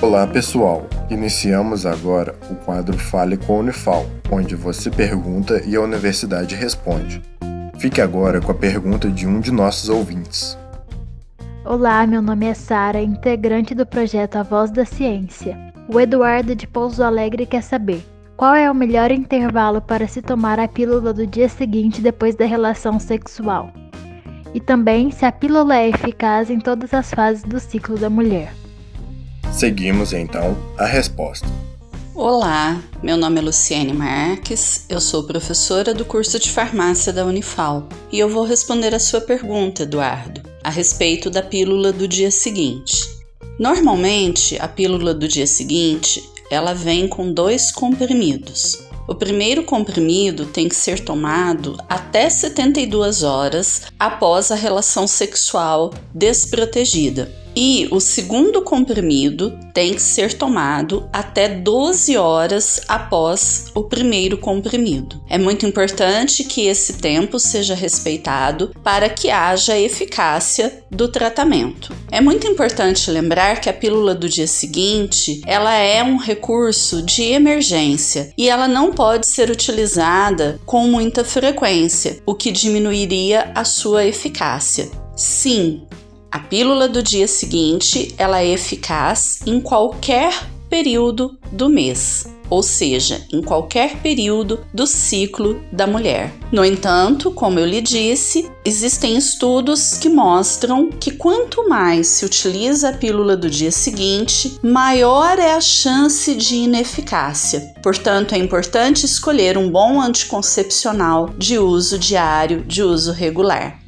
Olá pessoal, iniciamos agora o quadro Fale com a Unifal, onde você pergunta e a universidade responde. Fique agora com a pergunta de um de nossos ouvintes. Olá, meu nome é Sara, integrante do projeto A Voz da Ciência. O Eduardo de Pouso Alegre quer saber qual é o melhor intervalo para se tomar a pílula do dia seguinte depois da relação sexual. E também se a pílula é eficaz em todas as fases do ciclo da mulher. Seguimos então a resposta. Olá, meu nome é Luciene Marques, eu sou professora do curso de farmácia da Unifal e eu vou responder a sua pergunta, Eduardo, a respeito da pílula do dia seguinte. Normalmente, a pílula do dia seguinte ela vem com dois comprimidos. O primeiro comprimido tem que ser tomado até 72 horas após a relação sexual desprotegida e o segundo comprimido tem que ser tomado até 12 horas após o primeiro comprimido. É muito importante que esse tempo seja respeitado para que haja eficácia do tratamento. É muito importante lembrar que a pílula do dia seguinte, ela é um recurso de emergência e ela não pode ser utilizada com muita frequência, o que diminuiria a sua eficácia. Sim, a pílula do dia seguinte, ela é eficaz em qualquer período do mês, ou seja, em qualquer período do ciclo da mulher. No entanto, como eu lhe disse, existem estudos que mostram que quanto mais se utiliza a pílula do dia seguinte, maior é a chance de ineficácia. Portanto, é importante escolher um bom anticoncepcional de uso diário, de uso regular.